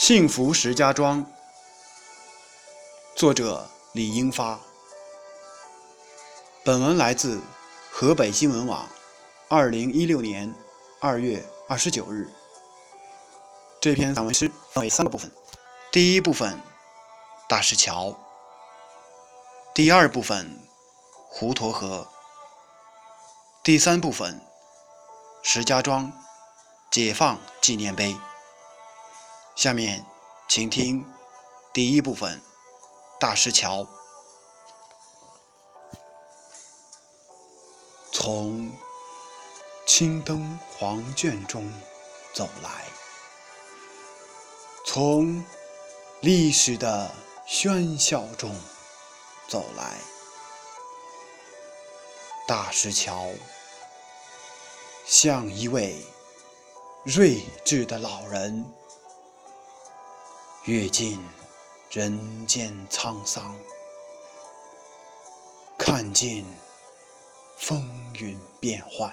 幸福石家庄，作者李英发。本文来自河北新闻网，二零一六年二月二十九日。这篇散文诗分为三个部分：第一部分，大石桥；第二部分，滹沱河；第三部分，石家庄解放纪念碑。下面，请听第一部分《大石桥》。从青灯黄卷中走来，从历史的喧嚣中走来，大石桥像一位睿智的老人。阅尽人间沧桑，看尽风云变幻，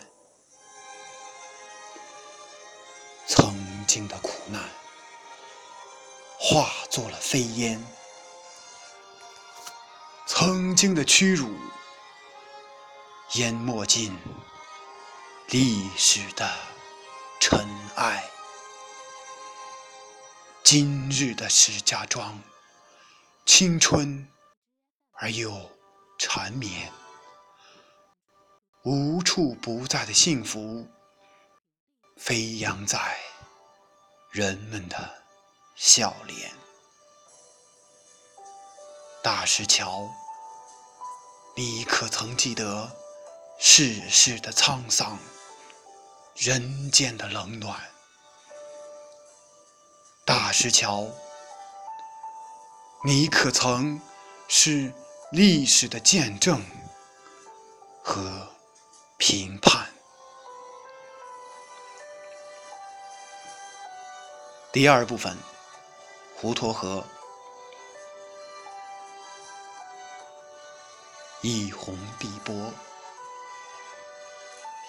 曾经的苦难化作了飞烟，曾经的屈辱淹没进历史的尘。今日的石家庄，青春而又缠绵，无处不在的幸福飞扬在人们的笑脸。大石桥，你可曾记得世事的沧桑，人间的冷暖？大石桥，你可曾是历史的见证和评判？第二部分，滹沱河，一泓碧波，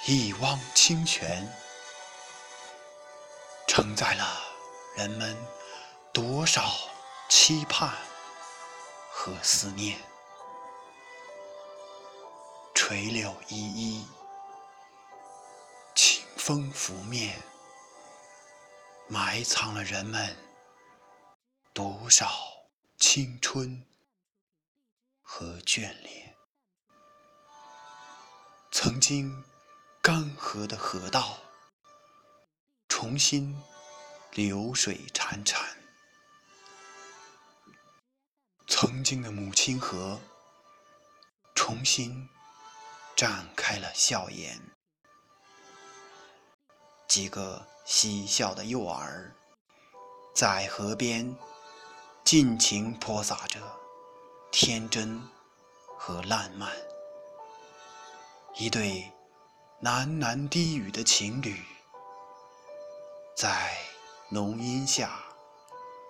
一汪清泉，承载了。人们多少期盼和思念，垂柳依依，清风拂面，埋藏了人们多少青春和眷恋。曾经干涸的河道，重新。流水潺潺，曾经的母亲河重新展开了笑颜。几个嬉笑的幼儿在河边尽情泼洒着天真和烂漫。一对喃喃低语的情侣在。浓荫下，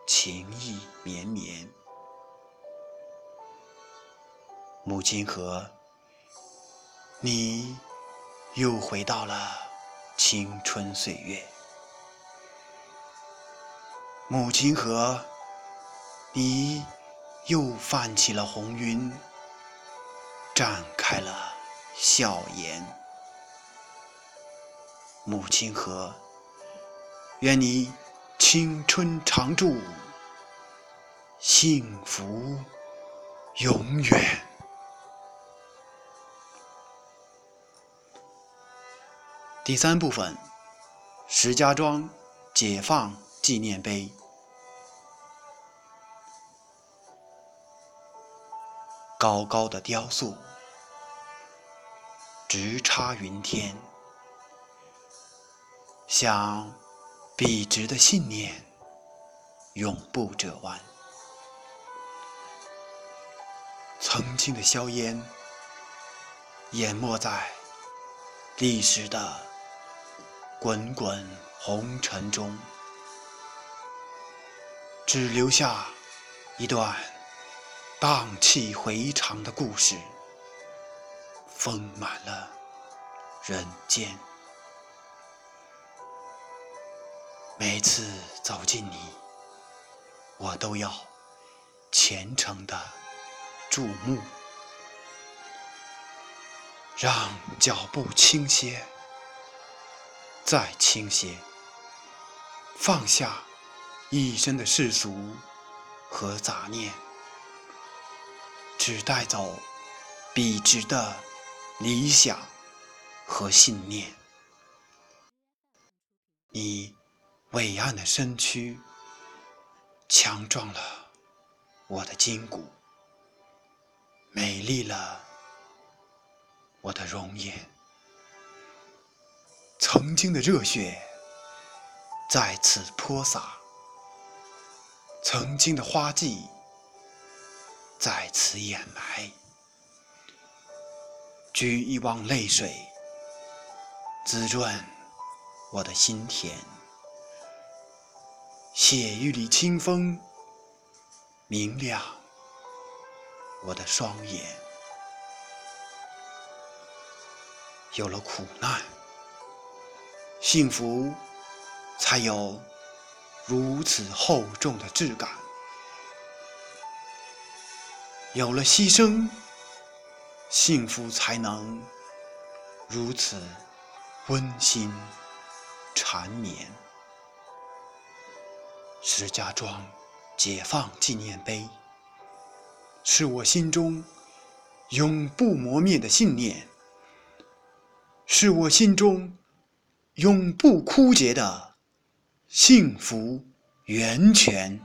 情意绵绵。母亲河，你又回到了青春岁月。母亲河，你又泛起了红晕，绽开了笑颜。母亲河，愿你。青春常驻，幸福永远。第三部分，石家庄解放纪念碑，高高的雕塑，直插云天，像。笔直的信念，永不折弯。曾经的硝烟，淹没在历史的滚滚红尘中，只留下一段荡气回肠的故事，丰满了人间。每次走近你，我都要虔诚的注目，让脚步倾斜，再倾斜，放下一身的世俗和杂念，只带走笔直的理想和信念。你伟岸的身躯。强壮了我的筋骨，美丽了我的容颜。曾经的热血在此泼洒，曾经的花季在此掩埋。掬一汪泪水，滋润我的心田。写一缕清风，明亮我的双眼。有了苦难，幸福才有如此厚重的质感；有了牺牲，幸福才能如此温馨缠绵。石家庄解放纪念碑，是我心中永不磨灭的信念，是我心中永不枯竭的幸福源泉。